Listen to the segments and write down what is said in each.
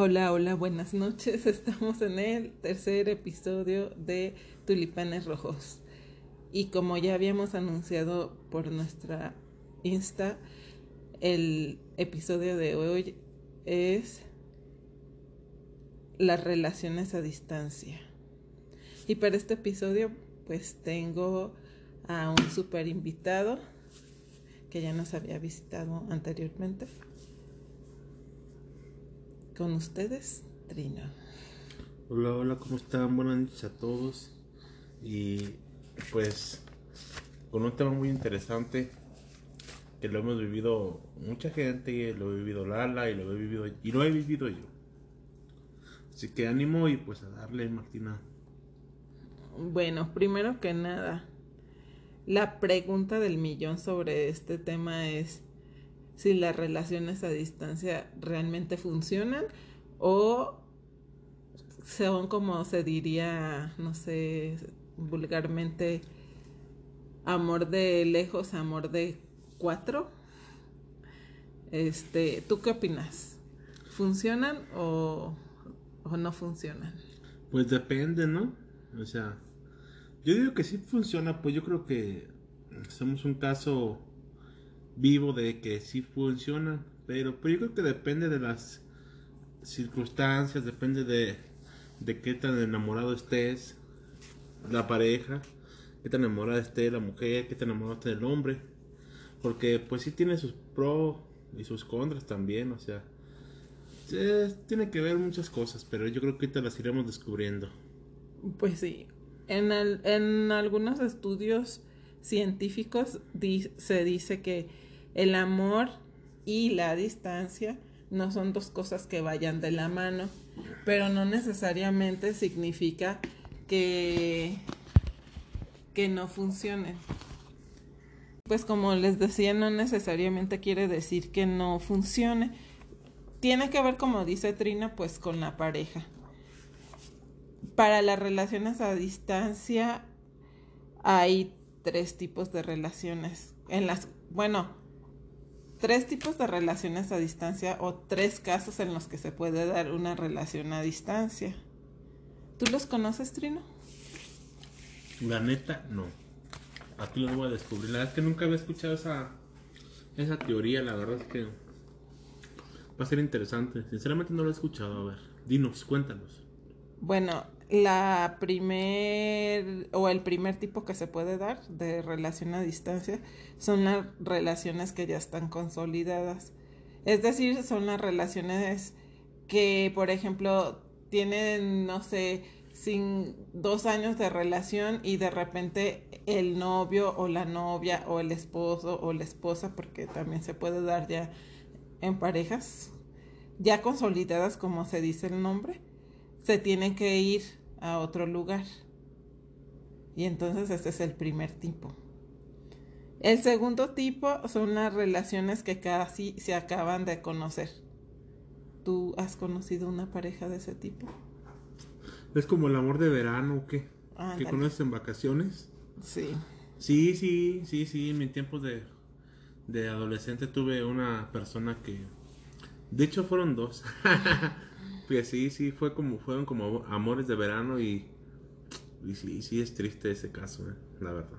Hola, hola, buenas noches. Estamos en el tercer episodio de Tulipanes Rojos. Y como ya habíamos anunciado por nuestra Insta, el episodio de hoy es las relaciones a distancia. Y para este episodio pues tengo a un super invitado que ya nos había visitado anteriormente. Con ustedes, Trino. Hola, hola, ¿cómo están? Buenas noches a todos. Y pues con un tema muy interesante que lo hemos vivido mucha gente, lo he vivido Lala y lo he vivido y lo he vivido yo. Así que ánimo y pues a darle, Martina. Bueno, primero que nada, la pregunta del millón sobre este tema es si las relaciones a distancia realmente funcionan o son como se diría, no sé, vulgarmente, amor de lejos, amor de cuatro. Este, ¿tú qué opinas? ¿Funcionan o, o no funcionan? Pues depende, ¿no? O sea, yo digo que sí funciona, pues yo creo que somos un caso vivo de que sí funciona, pero, pero yo creo que depende de las circunstancias, depende de, de qué tan enamorado estés, la pareja, qué tan enamorada esté la mujer, qué tan enamorado esté el hombre, porque pues sí tiene sus pros y sus contras también, o sea, tiene que ver muchas cosas, pero yo creo que te las iremos descubriendo. Pues sí, en, el, en algunos estudios científicos se dice que el amor y la distancia no son dos cosas que vayan de la mano, pero no necesariamente significa que, que no funcionen. Pues como les decía, no necesariamente quiere decir que no funcione. Tiene que ver, como dice Trina, pues con la pareja. Para las relaciones a distancia hay tres tipos de relaciones. En las, bueno, tres tipos de relaciones a distancia o tres casos en los que se puede dar una relación a distancia. ¿Tú los conoces, Trino? La neta, no. Aquí lo voy a descubrir. La verdad es que nunca había escuchado esa, esa teoría. La verdad es que va a ser interesante. Sinceramente no lo he escuchado. A ver, dinos, cuéntanos. Bueno, la primer o el primer tipo que se puede dar de relación a distancia son las relaciones que ya están consolidadas. Es decir, son las relaciones que, por ejemplo, tienen, no sé, sin dos años de relación y de repente el novio o la novia o el esposo o la esposa, porque también se puede dar ya en parejas, ya consolidadas como se dice el nombre, se tienen que ir a otro lugar. Y entonces este es el primer tipo. El segundo tipo son las relaciones que casi se acaban de conocer. ¿Tú has conocido una pareja de ese tipo? Es como el amor de verano, ¿qué? ¿Que conoces en vacaciones? Sí. Sí, sí, sí, sí. En mi tiempo de, de adolescente tuve una persona que... De hecho fueron dos. Pues sí, sí, fue como, fueron como amores de verano y, y sí, sí es triste ese caso, eh, la verdad.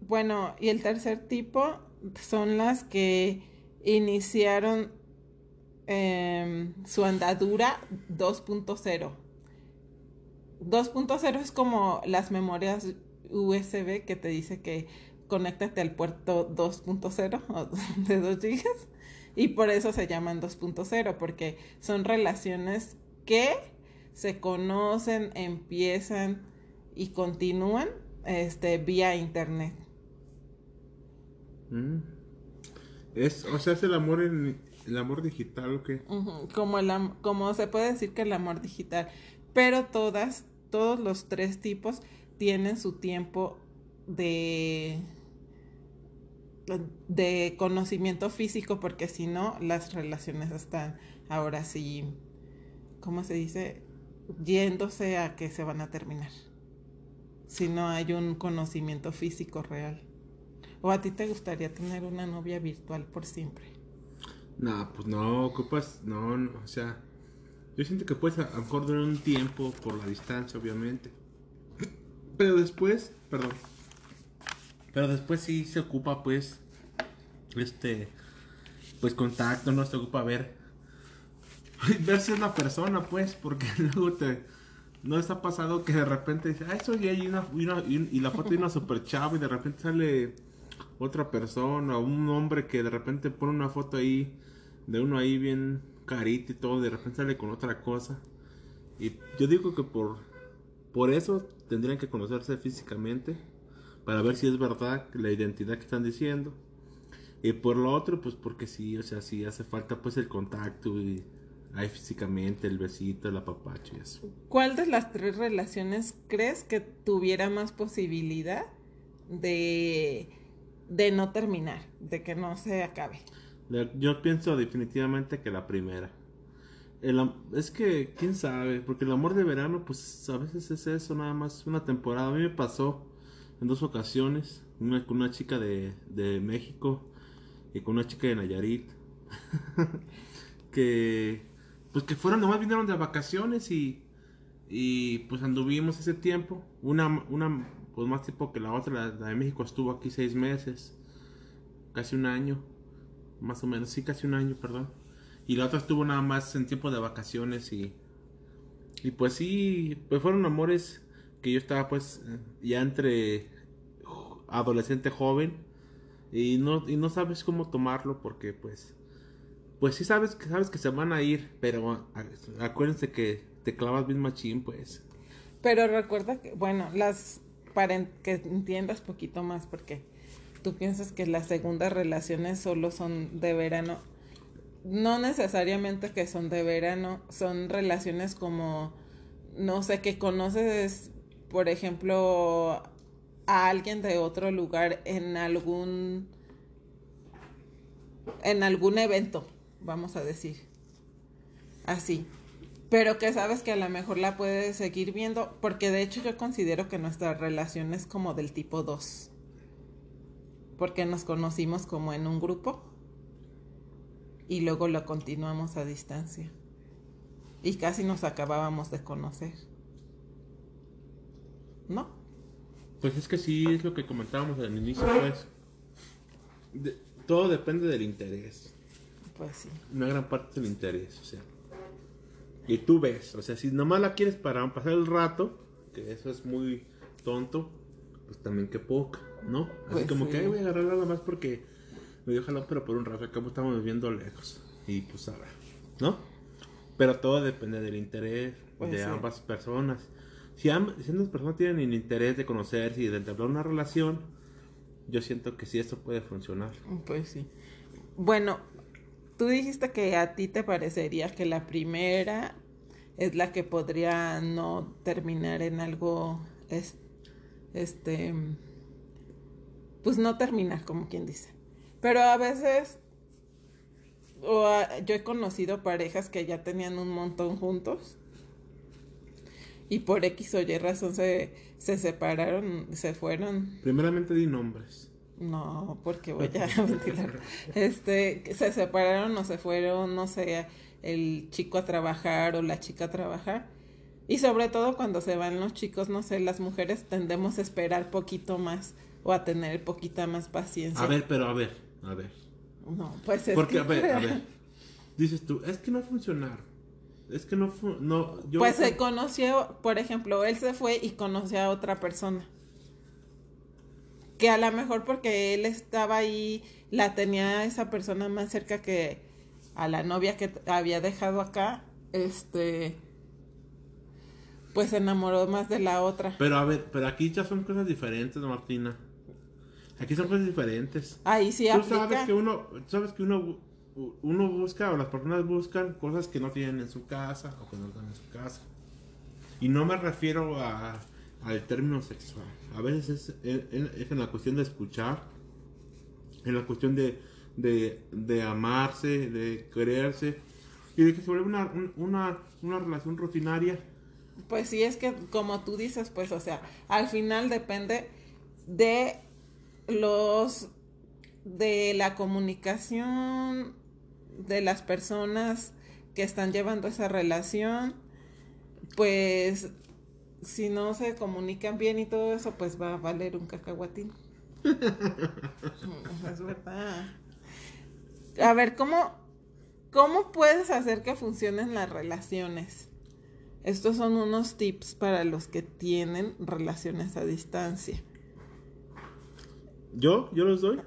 Bueno, y el tercer tipo son las que iniciaron em, su andadura 2.0. 2.0 es como las memorias USB que te dice que conéctate al puerto 2.0 de 2 gigas y por eso se llaman 2.0, porque son relaciones que se conocen, empiezan y continúan este, vía internet. Mm. Es, o sea, es el amor en el amor digital o qué? como, el, como se puede decir que el amor digital. Pero todas, todos los tres tipos tienen su tiempo de de conocimiento físico, porque si no, las relaciones están ahora sí, ¿cómo se dice? Yéndose a que se van a terminar. Si no hay un conocimiento físico real. ¿O a ti te gustaría tener una novia virtual por siempre? No, pues no, ocupas, no, no, o sea, yo siento que puedes a, un tiempo por la distancia, obviamente. Pero después, perdón. Pero después sí se ocupa, pues, este, pues contacto, no se ocupa ver, ver si es una persona, pues, porque luego te, no está pasado que de repente dice, ah, eso y hay una, y, una- y- y la foto de una super chava y de repente sale otra persona un hombre que de repente pone una foto ahí de uno ahí bien carita y todo, de repente sale con otra cosa. Y yo digo que por, por eso tendrían que conocerse físicamente para ver si es verdad la identidad que están diciendo. Y por lo otro, pues porque sí, o sea, sí hace falta pues el contacto y ahí físicamente el besito, el apapacho y eso. ¿Cuál de las tres relaciones crees que tuviera más posibilidad de, de no terminar, de que no se acabe? Yo pienso definitivamente que la primera. El es que, quién sabe, porque el amor de verano, pues a veces es eso, nada más una temporada. A mí me pasó en dos ocasiones, una con una chica de, de México y con una chica de Nayarit, que pues que fueron, nomás vinieron de vacaciones y, y pues anduvimos ese tiempo. Una, una pues más tiempo que la otra, la, de México estuvo aquí seis meses, casi un año, más o menos, sí, casi un año, perdón. Y la otra estuvo nada más en tiempo de vacaciones y, y pues sí, pues fueron amores que yo estaba pues ya entre adolescente joven y no, y no sabes cómo tomarlo porque pues pues sí sabes que sabes que se van a ir, pero acuérdense que te clavas bien machín, pues. Pero recuerda que, bueno, las para que entiendas poquito más, porque tú piensas que las segundas relaciones solo son de verano. No necesariamente que son de verano, son relaciones como, no sé, que conoces, por ejemplo, a alguien de otro lugar en algún, en algún evento, vamos a decir. Así pero que sabes que a lo mejor la puedes seguir viendo, porque de hecho yo considero que nuestra relación es como del tipo 2, porque nos conocimos como en un grupo y luego lo continuamos a distancia y casi nos acabábamos de conocer, ¿no? Pues es que sí, es lo que comentábamos al inicio, pues. De- todo depende del interés. Pues sí. Una gran parte del interés, o sea. Y tú ves, o sea, si nomás la quieres para pasar el rato, que eso es muy tonto, pues también que poca, ¿no? Así Pues como sí. que "Ay, voy a agarrar nada más porque me dio jalón, pero por un rato, acá estamos viviendo lejos. Y pues ahora, ¿no? Pero todo depende del interés Pues de sí. ambas personas. Si, am- si ambas personas tienen el interés de conocerse y de entablar una relación, yo siento que sí esto puede funcionar. Pues sí. Bueno, tú dijiste que a ti te parecería que la primera es la que podría no terminar en algo, es, este, pues no terminar, como quien dice. Pero a veces, o a- yo he conocido parejas que ya tenían un montón juntos y por X o Y razón se, se separaron, se fueron Primeramente di nombres. no, porque voy a ventilar. Este, se separaron o se fueron, no sé, el chico a trabajar o la chica a trabajar. Y sobre todo cuando se van los chicos, no sé, las mujeres tendemos a esperar poquito más o a tener poquita más paciencia. A ver, pero a ver, a ver. No, pues es Porque, que- a ver, a ver. Dices tú, es que no funcionaron. Es que no fu- no yo Pues se conoció, por ejemplo, él se fue y conoció a otra persona. Que a lo mejor porque él estaba ahí, la tenía esa persona más cerca que a la novia que había dejado acá, este, pues se enamoró más de la otra. Pero a ver, pero aquí ya son cosas diferentes, Martina. Aquí son cosas diferentes. Ahí sí Tú aplica. sabes que uno, sabes que uno, uno busca o las personas buscan cosas que no tienen en su casa o que no están en su casa. Y no me refiero a, al término sexual. A veces es, en- la cuestión de escuchar, en la cuestión de, de, de amarse, de quererse y de que se vuelve una, un- una, una relación rutinaria. Pues sí, es que como tú dices, pues, o sea, al final depende de los, de la comunicación, de las personas que están llevando esa relación, pues si no se comunican bien y todo eso, pues va a valer un cacahuatín. es verdad. A ver, ¿cómo, ¿cómo puedes hacer que funcionen las relaciones? Estos son unos tips para los que tienen relaciones a distancia. ¿Yo? ¿Yo los doy?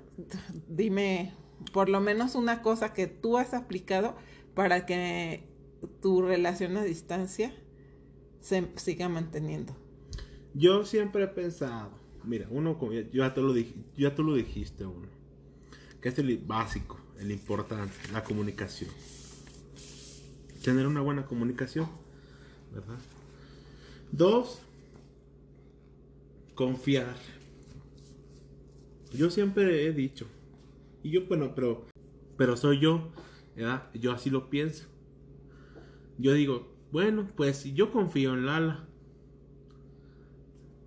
Dime por lo menos una cosa que tú has aplicado para que tu relación a distancia se siga manteniendo. Yo siempre he pensado, mira, uno, ya tú lo, tú lo dijiste, uno, que es el básico, el importante, la comunicación. Tener una buena comunicación, ¿verdad? Dos, confiar. Yo siempre he dicho, y yo, bueno, pero, pero soy yo. Yo así lo pienso. Yo digo, bueno, pues yo confío en Lala.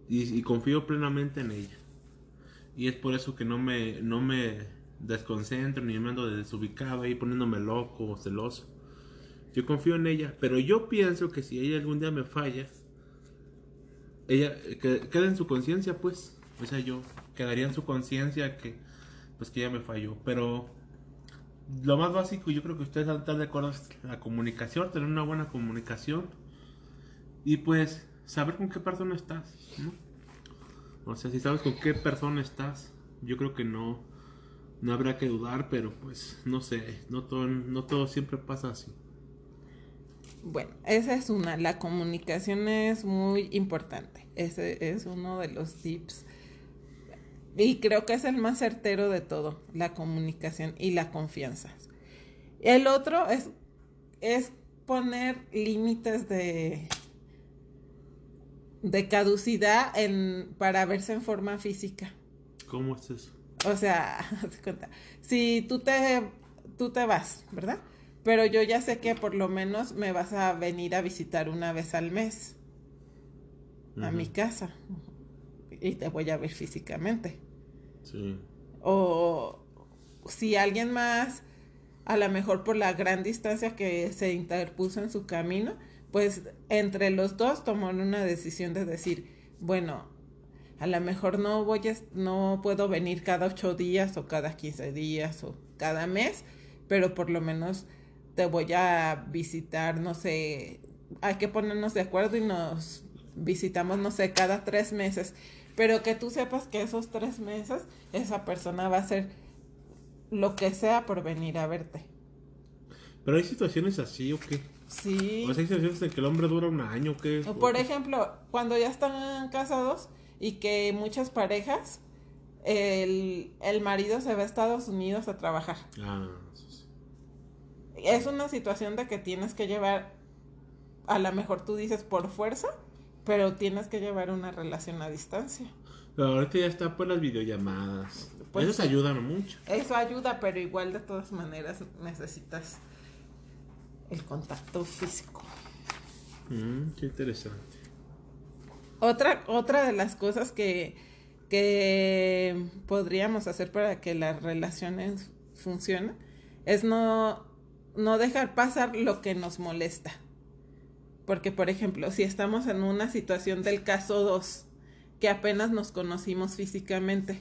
Y, confío plenamente en ella. Y es por eso que no me, no me desconcentro ni me ando desubicado ahí poniéndome loco o celoso. Yo confío en ella, pero yo pienso que si ella algún día me falla, ella que, queda en su conciencia, pues. O sea, yo quedaría en su conciencia que, pues que ella me falló. Pero lo más básico, yo creo que ustedes están de acuerdo, es la comunicación, tener una buena comunicación y pues saber con qué persona estás, ¿no? O sea, si sabes con qué persona estás, yo creo que no, no habrá que dudar, pero pues no sé, no todo, no todo siempre pasa así. Bueno, esa es una, la comunicación es muy importante, ese es uno de los tips y creo que es el más certero de todo, la comunicación y la confianza. El otro es, es poner límites de, de caducidad en, para verse en forma física. ¿Cómo es eso? O sea, si tú te, tú te vas, ¿verdad? Pero yo ya sé que por lo menos me vas a venir a visitar una vez al mes a mi casa y te voy a ver físicamente. Sí. O si alguien más, a lo mejor por la gran distancia que se interpuso en su camino, pues entre los dos tomaron una decisión de decir, bueno, a lo mejor no voy a, no puedo venir cada ocho días o cada quince días o cada mes, pero por lo menos te voy a visitar, no sé, hay que ponernos de acuerdo y nos visitamos, no sé, cada tres meses pero que tú sepas que esos tres meses esa persona va a hacer lo que sea por venir a verte. Pero hay situaciones así o qué? Sí. O hay situaciones en que el hombre dura un año o qué. por ejemplo, cuando ya están casados y que muchas parejas, el, el marido se va a Estados Unidos a trabajar. Ah, sí. Es una situación de que tienes que llevar, a lo mejor tú dices por fuerza, pero tienes que llevar una relación a distancia. Pero ahorita ya está por las videollamadas. Pues, eso ayuda mucho. Eso ayuda, pero igual de todas maneras necesitas el contacto físico. Mm, qué interesante. Otra, otra de las cosas que, que podríamos hacer para que las relaciones funcionen es no, no dejar pasar lo que nos molesta. Porque, por ejemplo, si estamos en una situación del caso 2, que apenas nos conocimos físicamente,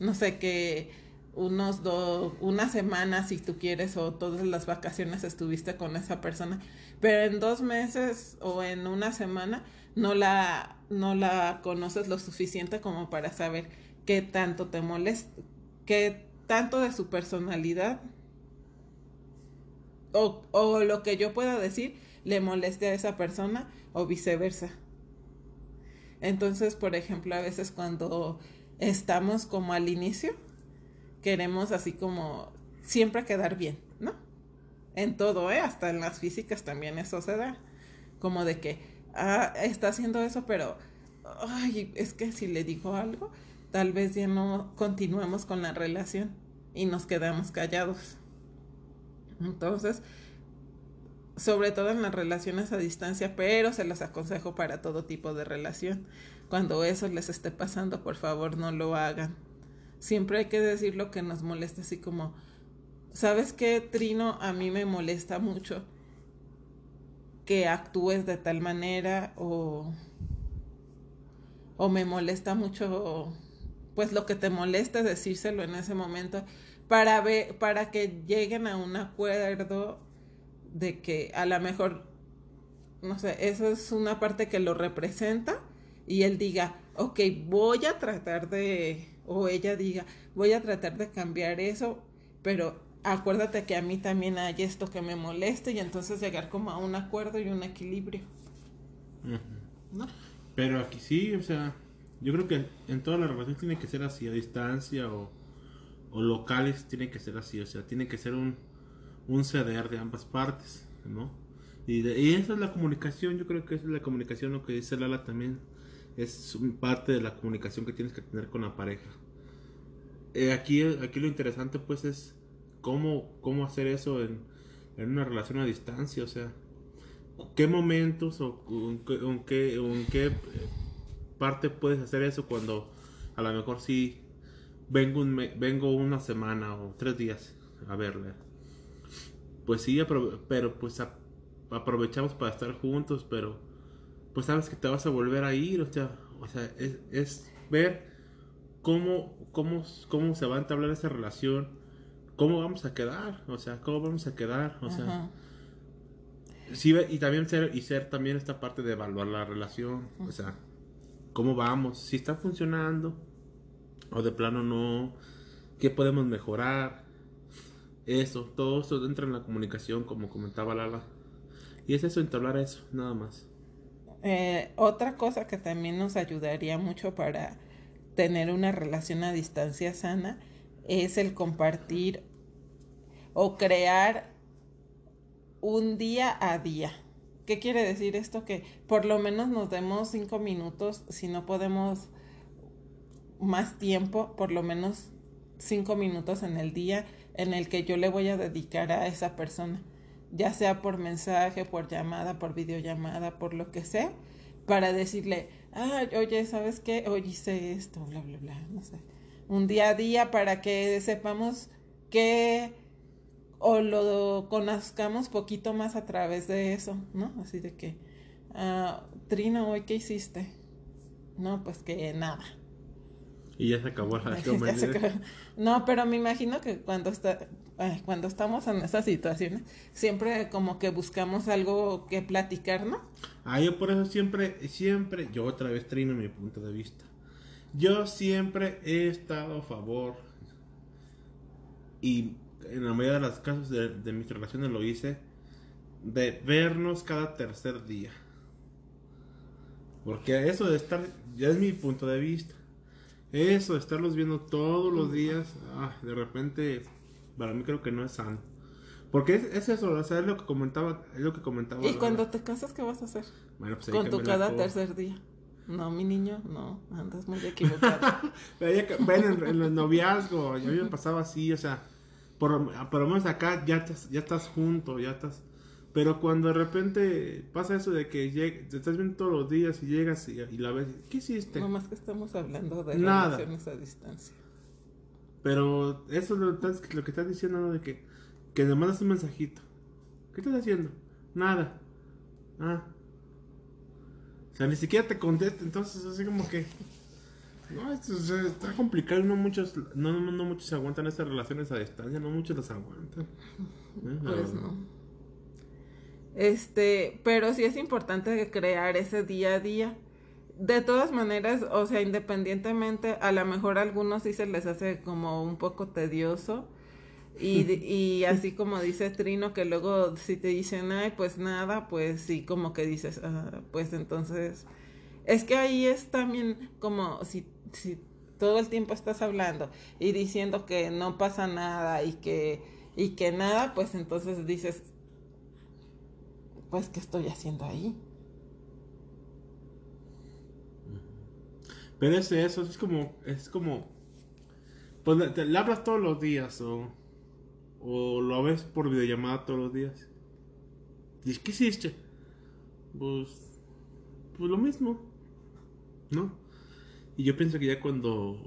no sé, que unos dos, una semana si tú quieres o todas las vacaciones estuviste con esa persona, pero en dos meses o en una semana no la, no la conoces lo suficiente como para saber qué tanto te molesta, qué tanto de su personalidad o, o lo que yo pueda decir le moleste a esa persona o viceversa. Entonces, por ejemplo, a veces cuando estamos como al inicio, queremos así como siempre quedar bien, ¿no? En todo, ¿eh? Hasta en las físicas también eso se da. Como de que, ah, está haciendo eso, pero, ay, es que si le digo algo, tal vez ya no continuemos con la relación y nos quedamos callados. Entonces, sobre todo en las relaciones a distancia, pero se los aconsejo para todo tipo de relación. Cuando eso les esté pasando, por favor no lo hagan. Siempre hay que decir lo que nos molesta, así como, ¿sabes qué, Trino? A mí me molesta mucho que actúes de tal manera o, o me molesta mucho, pues lo que te molesta es decírselo en ese momento para, ver, para que lleguen a un acuerdo de que a lo mejor, no sé, eso es una parte que lo representa y él diga, ok, voy a tratar de, o ella diga, voy a tratar de cambiar eso, pero acuérdate que a mí también hay esto que me moleste y entonces llegar como a un acuerdo y un equilibrio. ¿No? Pero aquí sí, o sea, yo creo que en toda la relación tiene que ser así, a distancia o, o locales tiene que ser así, o sea, tiene que ser un, un ceder de ambas partes, ¿no? Y, y esa es la comunicación, yo creo que esa es la comunicación, lo que dice Lala también, es parte de la comunicación que tienes que tener con la pareja. Eh, aquí, aquí lo interesante pues es cómo, cómo hacer eso en, en una relación a distancia, o sea, qué momentos o en qué, en qué parte puedes hacer eso cuando a lo mejor sí vengo, un, vengo una semana o tres días a verle pues sí, pero pues aprovechamos para estar juntos, pero pues sabes que te vas a volver a ir, o sea, o sea es, ver cómo, cómo, cómo se va a entablar esa relación, cómo vamos a quedar, o sea, cómo vamos a quedar, o sea. Sí, y también ser, y ser también esta parte de evaluar la relación, o sea, cómo vamos, si está funcionando, o de plano no, qué podemos mejorar, eso, todo eso entra en la comunicación, como comentaba Lala. Y es eso, entablar eso, nada más. Eh, otra cosa que también nos ayudaría mucho para tener una relación a distancia sana es el compartir o crear un día a día. ¿Qué quiere decir esto? Que por lo menos nos demos cinco minutos, si no podemos más tiempo, por lo menos cinco minutos en el día en el que yo le voy a dedicar a esa persona, ya sea por mensaje, por llamada, por videollamada, por lo que sea, para decirle, ah, oye, ¿sabes qué? Hoy hice esto, bla, bla, bla, no sé. Un día a día para que sepamos que o lo conozcamos poquito más a través de eso, ¿no? Así de que, ah, Trino, ¿hoy qué hiciste? No, pues que nada. Y ya se acabó la No, pero me imagino que cuando está cuando estamos en esas situaciones, siempre como que buscamos algo que platicar, ¿no? Ah, yo por eso siempre, siempre, yo otra vez trino mi punto de vista. Yo siempre he estado a favor y en la mayoría de los casos de, de mis relaciones lo hice de vernos cada tercer día. Porque eso de estar, ya es mi punto de vista. Eso, estarlos viendo todos los días, ah, de repente, para mí creo que no es sano. Porque es, eso, o sea, es lo que comentaba, es lo que comentaba. ¿Y cuando te casas qué vas a hacer? Bueno, pues Con tu cada tercer día. No, mi niño, no, andas muy equivocado. Ven en, en, el noviazgo, a mí me pasaba así, o sea, por, por lo menos acá ya, ya estás junto, ya estás pero cuando de repente pasa eso de que te estás viendo todos los días y llegas y, la ves, ¿qué hiciste? No más que estamos hablando de Nada. relaciones a distancia. Pero eso es lo, que estás diciendo, ¿no? De que, que le mandas un mensajito. ¿Qué estás haciendo? Nada. Ah. O sea, ni siquiera te contesta, entonces así como que... No, esto, está complicado, no muchos, no, no, no muchos aguantan estas relaciones a distancia, no muchos las aguantan. ¿Eh? Pues no. Este, pero sí es importante crear ese día a día. De todas maneras, o sea, independientemente, a lo mejor a algunos sí se les hace como un poco tedioso. Y, y así como dice Trino, que luego si te dicen, ay, pues nada, pues sí, como que dices, ah, pues entonces, es que ahí es también como si, si todo el tiempo estás hablando y diciendo que no pasa nada y que, y que nada, pues entonces dices, pues, ¿qué estoy haciendo ahí? Pero es eso, es como, es como, pues le, hablas todos los días o, o lo ves por videollamada todos los días. ¿Y qué hiciste? Pues, pues lo mismo, ¿no? Y yo pienso que ya cuando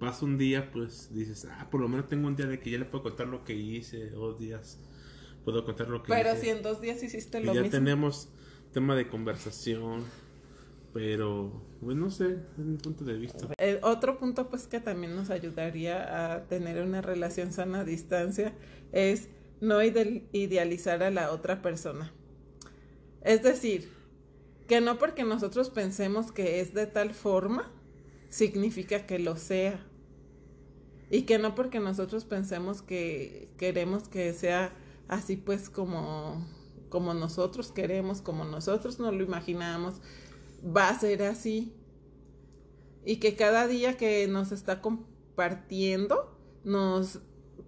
pasa un día, pues dices, ah, por lo menos tengo un día de que ya le puedo contar lo que hice, dos días puedo contar lo que Pero hice. si en dos días hiciste Y lo ya mismo. tenemos tema de conversación, pero, pues no sé, es mi punto de vista. El otro punto pues que también nos ayudaría a tener una relación sana a distancia es no ide- idealizar a la otra persona. Es decir, que no porque nosotros pensemos que es de tal forma, significa que lo sea. Y que no porque nosotros pensemos que queremos que sea así pues como, como nosotros queremos, como nosotros nos lo imaginamos, va a ser así. Y que cada día que nos está compartiendo nos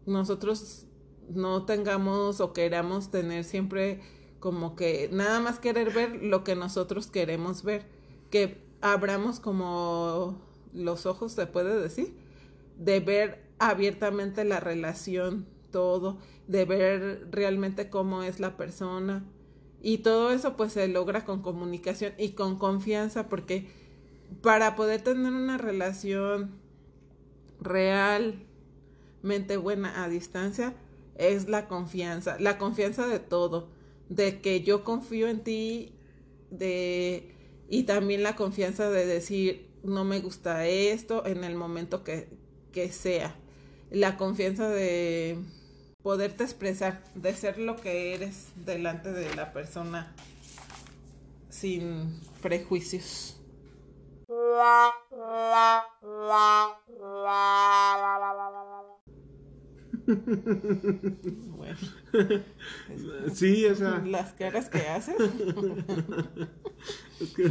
nosotros no tengamos o queramos tener siempre como que nada más querer ver lo que nosotros queremos ver. Que abramos como los ojos se puede decir de ver abiertamente la relación todo de ver realmente cómo es la persona. Y todo eso pues se logra con comunicación y con confianza porque para poder tener una relación realmente buena a distancia es la confianza, la confianza de todo, de que yo confío en ti, de y también la confianza de decir no me gusta esto en el momento que, que sea, la confianza de poderte expresar, de ser lo que eres delante de la persona sin prejuicios. Bueno, Sí, o sea, las caras que haces. es que,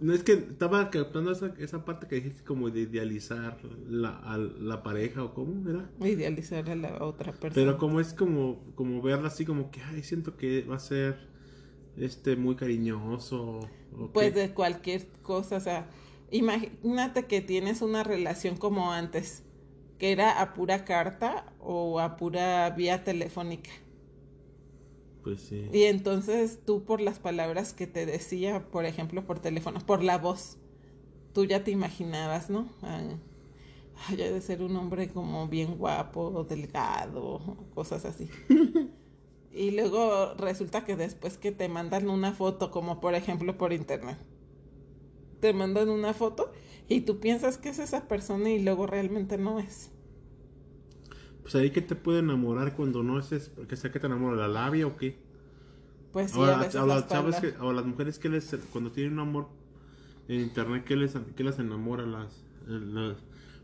no es que estaba captando esa, esa parte que dijiste como de idealizar la, a la pareja o cómo era. Idealizar a la otra persona. Pero como es como, como verla así como que, ay, siento que va a ser este muy cariñoso. o Pues de cualquier cosa, o sea, imagínate que tienes una relación como antes, que era a pura carta o a pura vía telefónica. Pues sí. Y entonces tú por las palabras que te decía, por ejemplo, por teléfono, por la voz, tú ya te imaginabas, ¿no? Ah, Ay, de ser un hombre como bien guapo, delgado, cosas así. y luego resulta que después que te mandan una foto, como por ejemplo por internet, te mandan una foto y tú piensas que es esa persona y luego realmente no es. Pues ahí que te puede enamorar cuando no es, porque sé que te enamora la labia o qué. Pues sí, o, a veces las las chavas palabras- que, o las mujeres que les, cuando tienen un amor en internet, ¿qué les, qué les enamora? Las, las-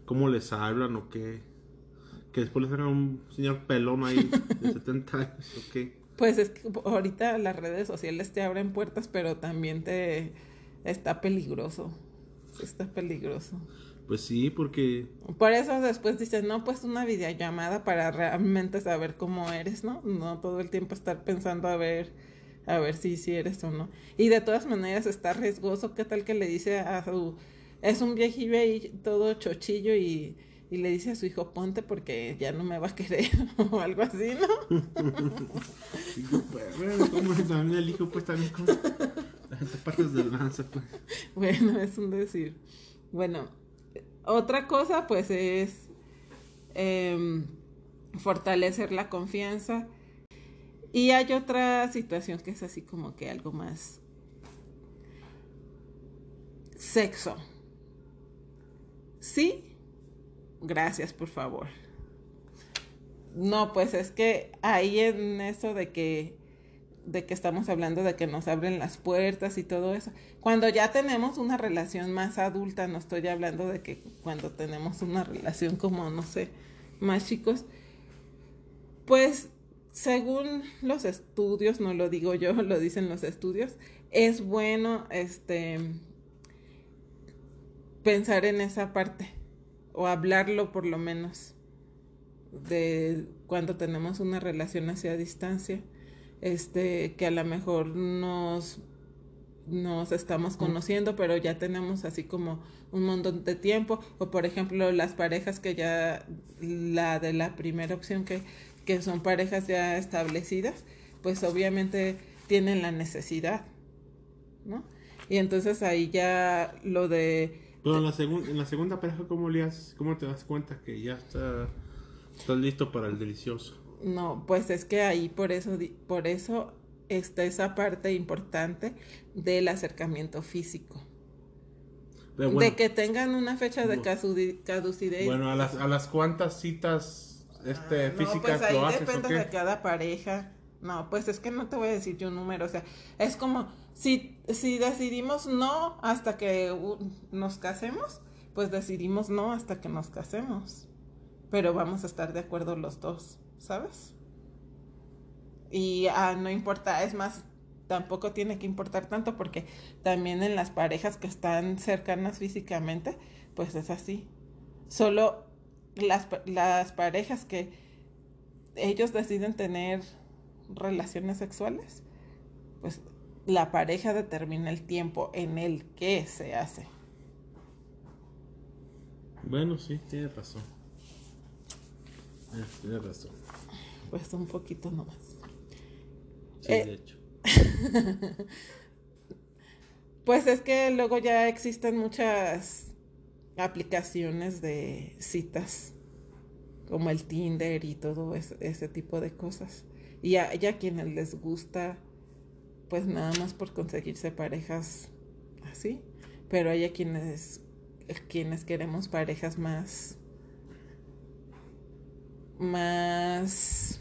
¿Cómo les hablan o qué? Que después les hagan un señor pelón ahí de 70 años o qué. Pues es que ahorita las redes sociales te abren puertas, pero también te está peligroso. Está peligroso. Pues sí, porque Por eso después dices, no, pues una videollamada para realmente saber cómo eres, ¿no? No todo el tiempo estar pensando a ver, a ver si, si eres o no. Y de todas maneras está riesgoso. ¿Qué tal que le dice a su... Es un viejillo ahí todo chochillo y, y le dice a su hijo, ponte porque ya no me va a querer o algo así, ¿no? pues, bueno, como también el hijo pues también las partes del lanza, pues. Bueno, es un decir. Bueno, otra cosa pues es em, fortalecer la confianza. Y hay otra situación que es así como que algo más sexo. Sí, gracias por favor. No, pues es que ahí en eso de que de que estamos hablando de que nos abren las puertas y todo eso. Cuando ya tenemos una relación más adulta, no estoy hablando de que cuando tenemos una relación como, no sé, más chicos, pues según los estudios, no lo digo yo, lo dicen los estudios, es bueno este pensar en esa parte o hablarlo por lo menos de cuando tenemos una relación hacia distancia este, que a lo mejor nos, nos estamos conociendo, pero ya tenemos así como un montón de tiempo, o por ejemplo las parejas que ya, la de la primera opción que, que son parejas ya establecidas, pues obviamente tienen la necesidad, ¿no? Y entonces ahí ya lo de Pero en la, segun- en la segunda pareja, ¿cómo le haces? ¿Cómo te das cuenta que ya está, estás listo para el delicioso? No, pues es que ahí por eso, por eso está esa parte importante del acercamiento físico. De que tengan una fecha de caducidad. bueno, a las, a las cuantas citas este, Ah, no, físicas pues ahí lo haces, ¿o depende de cada pareja. No, pues es que no te voy a decir yo un número, o sea, es como si, si decidimos no hasta que nos casemos, pues decidimos no hasta que nos casemos. Pero vamos a estar de acuerdo los dos, ¿sabes? Y ah, no importa, es más, tampoco tiene que importar tanto porque también en las parejas que están cercanas físicamente, pues es así. Solo las, las parejas que ellos deciden tener relaciones sexuales, pues la pareja determina el tiempo en el que se hace. Bueno, sí, tiene razón. Eh, Tiene razón. Pues un poquito nomás. Sí, Eh, de hecho. Pues es que luego ya existen muchas aplicaciones de citas, como el Tinder y todo ese, ese tipo de cosas. Y a, y a quienes les gusta, pues nada más por conseguirse parejas así. Pero hay a quienes, quienes queremos parejas más, más,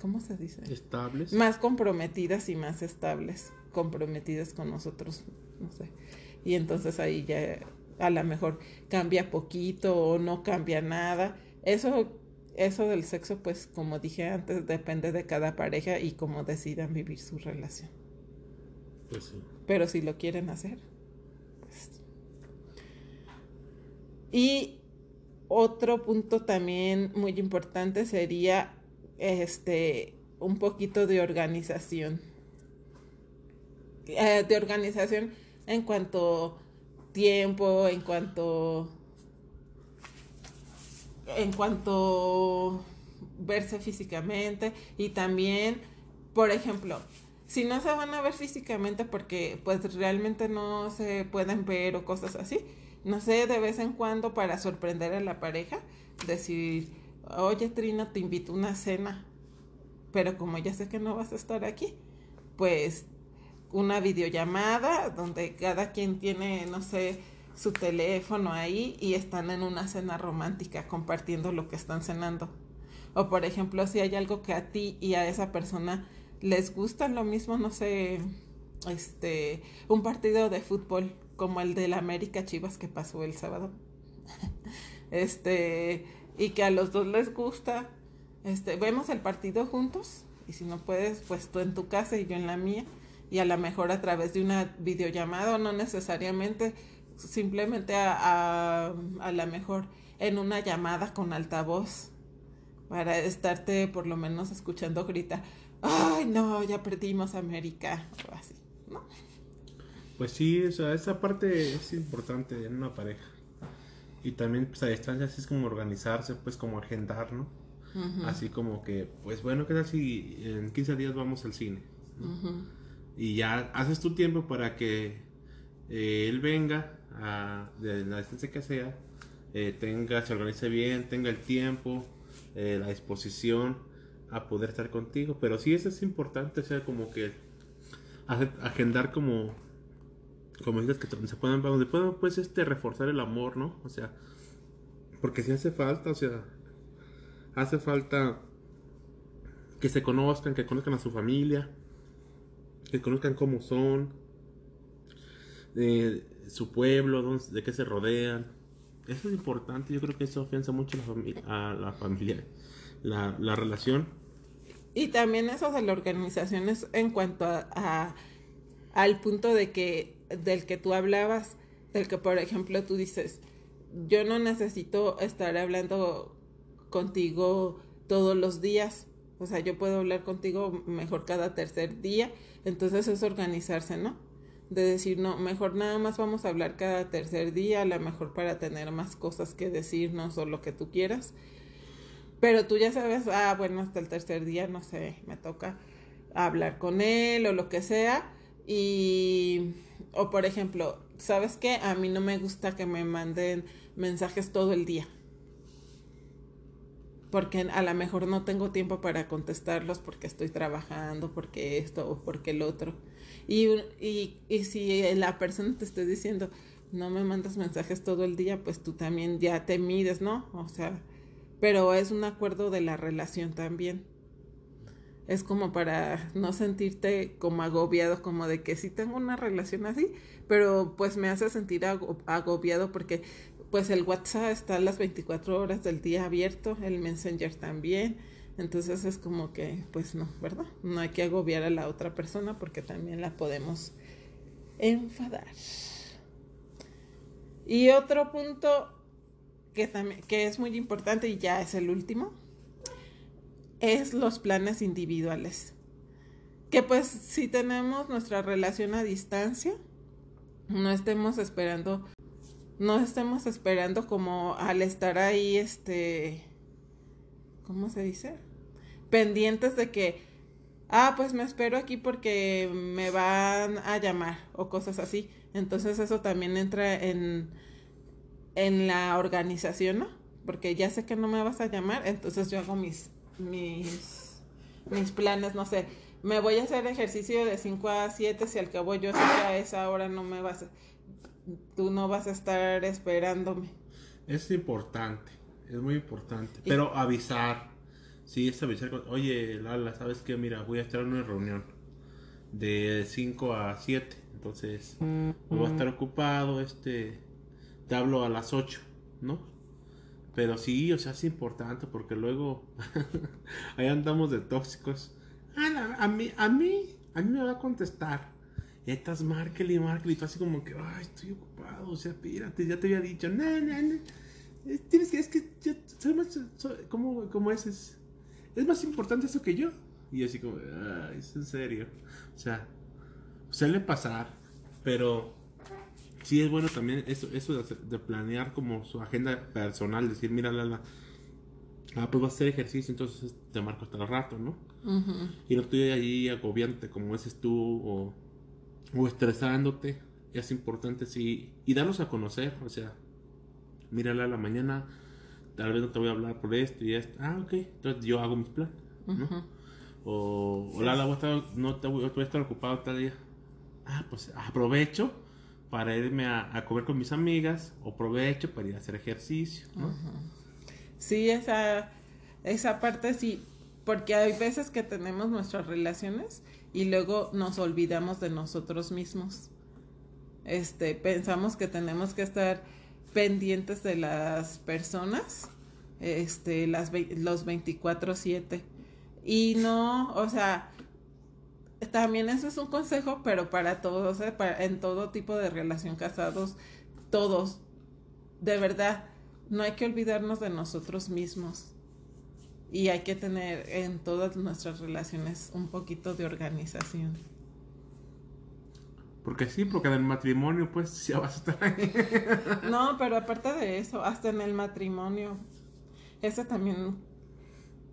¿cómo se dice? ¿Estables? más comprometidas y más estables, comprometidas con nosotros, no sé. Y entonces ahí ya a lo mejor cambia poquito o no cambia nada. Eso, eso del sexo, pues como dije antes, depende de cada pareja y cómo decidan vivir su relación. Pues sí. Pero si lo quieren hacer, pues. Y otro punto también muy importante sería este un poquito de organización. Eh, de organización en cuanto tiempo, en cuanto en cuanto verse físicamente y también, por ejemplo, si no se van a ver físicamente porque pues realmente no se pueden ver o cosas así, no sé, de vez en cuando para sorprender a la pareja, decir, oye Trino, te invito a una cena, pero como ya sé que no vas a estar aquí, pues una videollamada donde cada quien tiene, no sé, su teléfono ahí y están en una cena romántica compartiendo lo que están cenando. O por ejemplo, si hay algo que a ti y a esa persona les gusta lo mismo, no sé, este, un partido de fútbol como el del América Chivas que pasó el sábado. este, y que a los dos les gusta, este, vemos el partido juntos y si no puedes, pues tú en tu casa y yo en la mía y a lo mejor a través de una videollamada o no necesariamente simplemente a, a, a lo mejor en una llamada con altavoz para estarte por lo menos escuchando grita ay no ya perdimos América o así no Pues sí, o sea, esa parte es importante en una pareja. Y también, pues a distancia, así es como organizarse, pues como agendar, ¿no? Así como que, pues bueno, ¿qué tal si en 15 días vamos al cine? Y ya haces tu tiempo para que eh, él venga a, de la distancia que sea, eh, tenga, se organice bien, tenga el tiempo, eh, la disposición a poder estar contigo. Pero sí, eso es importante, o sea, como que agendar como, como dices, que se puedan, donde puedan, pues, este, reforzar el amor, ¿no? O sea, porque si hace falta, o sea, hace falta que se conozcan, que conozcan a su familia, que conozcan cómo son, su pueblo, de qué se rodean. Eso es importante, yo creo que eso afianza mucho a la familia, la, la relación. Y también eso de la organización es en cuanto a- al punto de que del que tú hablabas, del que por ejemplo tú dices, yo no necesito estar hablando contigo todos los días, o sea, yo puedo hablar contigo mejor cada tercer día, entonces es organizarse, ¿no? De decir, no, mejor nada más vamos a hablar cada tercer día, a lo mejor para tener más cosas que decirnos o lo que tú quieras. Pero tú ya sabes, ah, bueno, hasta el tercer día, no sé, me toca hablar con él o lo que sea. Y, o por ejemplo, ¿sabes qué? A mí no me gusta que me manden mensajes todo el día. Porque a lo mejor no tengo tiempo para contestarlos porque estoy trabajando, porque esto o porque el otro. Y, y, y si la persona te está diciendo, no me mandas mensajes todo el día, pues tú también ya te mides, ¿no? O sea, pero es un acuerdo de la relación también. Es como para no sentirte como agobiado, como de que sí tengo una relación así, pero pues me hace sentir agobiado porque pues el WhatsApp está a las 24 horas del día abierto, el Messenger también. Entonces es como que, pues no, ¿verdad? No hay que agobiar a la otra persona porque también la podemos enfadar. Y otro punto que, también, que es muy importante y ya es el último, es los planes individuales. Que pues si tenemos nuestra relación a distancia, no estemos esperando, no estemos esperando como al estar ahí, este, ¿cómo se dice? Pendientes de que, ah, pues me espero aquí porque me van a llamar o cosas así. Entonces eso también entra en, en la organización, ¿no? Porque ya sé que no me vas a llamar, entonces yo hago mis, mis, mis planes, no sé, me voy a hacer ejercicio de 5 a 7, si al cabo yo sé que a esa hora no me vas a, tú no vas a estar esperándome. Es importante, es muy importante, pero avisar, sí, es avisar, oye, Lala, ¿sabes qué? Mira, voy a estar en una reunión de 5 a 7 entonces, voy a estar ocupado, este, te hablo a las 8, ¿no? Pero sí, o sea, es importante porque luego ahí andamos de tóxicos. Ah, a mí, a mí, a mí me va a contestar. Y estás y Markel y tú así como que, ay, estoy ocupado, o sea, pírate, ya te había dicho, no, no, no. Tienes que, es que yo soy más, ¿cómo, cómo es? es? Es más importante eso que yo. Y así como, ay, es en serio. O sea, suele pasar, pero sí es bueno también eso, eso de, planear como su agenda personal, decir, mira, la, ah, pues va a hacer ejercicio, entonces te marco hasta el rato, ¿no? Y no estoy ahí agobiante como dices tú o, o estresándote. Es importante, sí, y darlos a conocer, o sea, mírala a la mañana, tal vez no te voy a hablar por esto y esto. Ah, ok, entonces yo hago mis planes, ¿no? O, o Lala, no te voy, a estar ocupado tal día ah, pues aprovecho para irme a, comer con mis amigas o aprovecho para ir a hacer ejercicio, ¿no? Sí, esa, esa parte sí, porque hay veces que tenemos nuestras relaciones y luego nos olvidamos de nosotros mismos. Este, pensamos que tenemos que estar pendientes de las personas, este, las, los 24/7. Y no, o sea, también eso es un consejo, pero para todos, ¿eh? para, en todo tipo de relación casados, todos, de verdad, no hay que olvidarnos de nosotros mismos. Y hay que tener en todas nuestras relaciones un poquito de organización. Porque sí, porque en el matrimonio pues ya vas a estar ahí. No, pero aparte de eso, hasta en el matrimonio, eso también,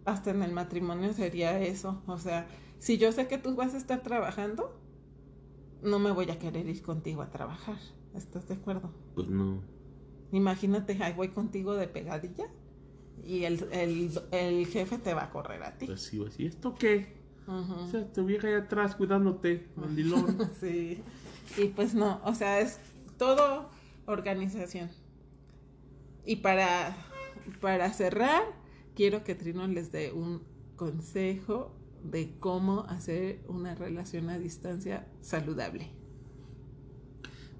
hasta en el matrimonio sería eso, o sea, si yo sé que tú vas a estar trabajando, no me voy a querer ir contigo a trabajar. ¿Estás de acuerdo? Pues no. Imagínate, ahí voy contigo de pegadilla y el, el, jefe te va a correr a ti. Pues sí, ¿y esto qué? O sea, tu vieja ahí atrás cuidándote, mandilón. sí. Y pues no, o sea, es todo organización. Y para, para cerrar, quiero que Trino les dé un consejo de cómo hacer una relación a distancia saludable.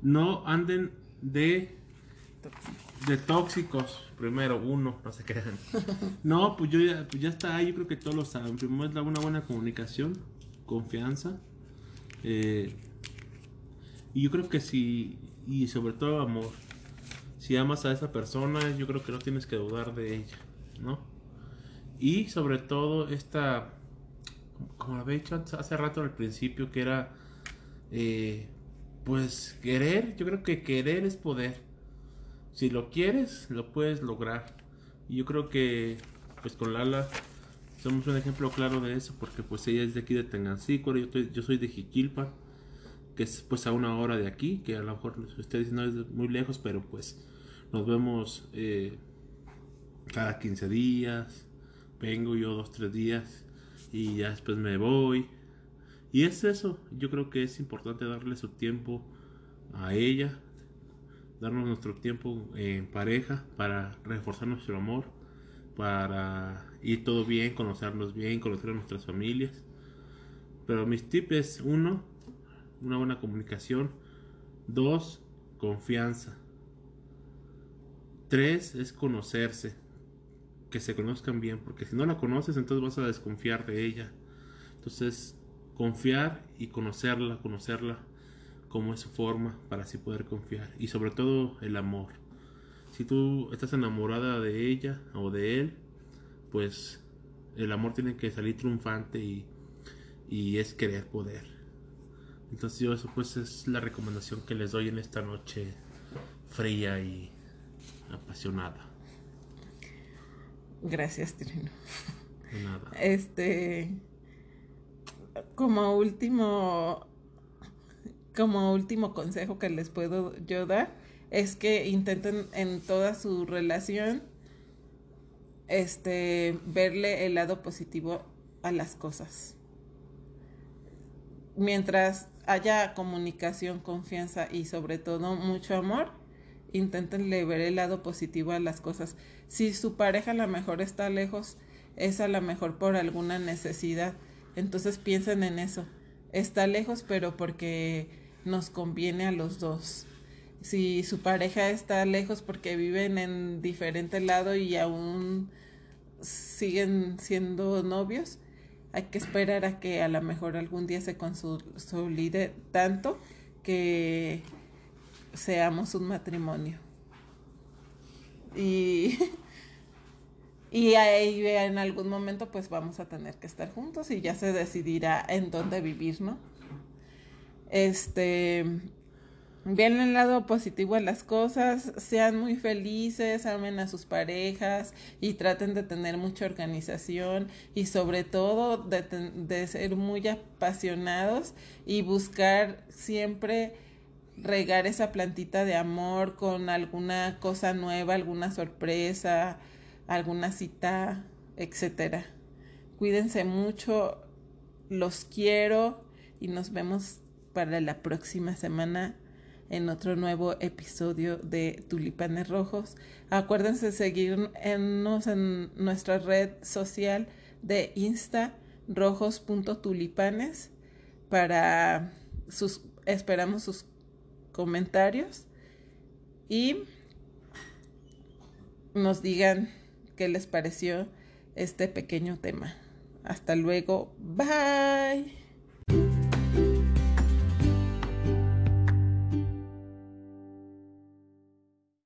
No anden de de tóxicos, primero uno, no se crean. No, pues yo ya, pues ya está ahí, yo creo que todos lo saben. Primero es una buena comunicación, confianza. Eh, y yo creo que si, y sobre todo amor, si amas a esa persona, yo creo que no tienes que dudar de ella, ¿no? Y sobre todo esta como lo había dicho hace rato al principio, que era, eh, pues querer, yo creo que querer es poder. Si lo quieres, lo puedes lograr. Y yo creo que, pues con Lala, somos un ejemplo claro de eso, porque pues ella es de aquí de Tengancícuaro, yo, yo soy de Jiquilpa. que es pues a una hora de aquí, que a lo mejor ustedes no es muy lejos, pero pues nos vemos eh, cada 15 días, vengo yo dos, tres días y ya después me voy. Y es eso, yo creo que es importante darle su tiempo a ella, darnos nuestro tiempo en pareja para reforzar nuestro amor, para ir todo bien, conocernos bien, conocer a nuestras familias. Pero mis tips es uno, una buena comunicación. Dos, confianza. Tres es conocerse, que se conozcan bien, porque si no la conoces entonces vas a desconfiar de ella. Entonces, confiar y conocerla, conocerla como es su forma para así poder confiar. Y sobre todo el amor. Si tú estás enamorada de ella o de él, pues el amor tiene que salir triunfante y, y es querer poder. Entonces yo eso pues es la recomendación que les doy en esta noche fría y apasionada. Gracias, Trino. De nada. Este, como último, como último consejo que les puedo yo dar es que intenten en toda su relación, este, verle el lado positivo a las cosas. Mientras haya comunicación, confianza y sobre todo mucho amor, intenten ver el lado positivo a las cosas. Si su pareja a lo mejor está lejos, es a lo mejor por alguna necesidad. Entonces piensen en eso. Está lejos, pero porque nos conviene a los dos. Si su pareja está lejos porque viven en diferente lado y aún siguen siendo novios, hay que esperar a que a lo mejor algún día se consolide tanto que seamos un matrimonio. Y, y ahí en algún momento pues vamos a tener que estar juntos y ya se decidirá en dónde vivir, ¿no? Este, Vean el lado positivo a las cosas, sean muy felices, amen a sus parejas y traten de tener mucha organización y sobre todo de, de ser muy apasionados y buscar siempre regar esa plantita de amor con alguna cosa nueva, alguna sorpresa, alguna cita, etcétera. Cuídense mucho, los quiero y nos vemos para la próxima semana en otro nuevo episodio de Tulipanes Rojos. Acuérdense de seguirnos en nuestra red social de Insta rojos.tulipanes para sus esperamos sus comentarios y nos digan qué les pareció este pequeño tema. Hasta luego. Bye.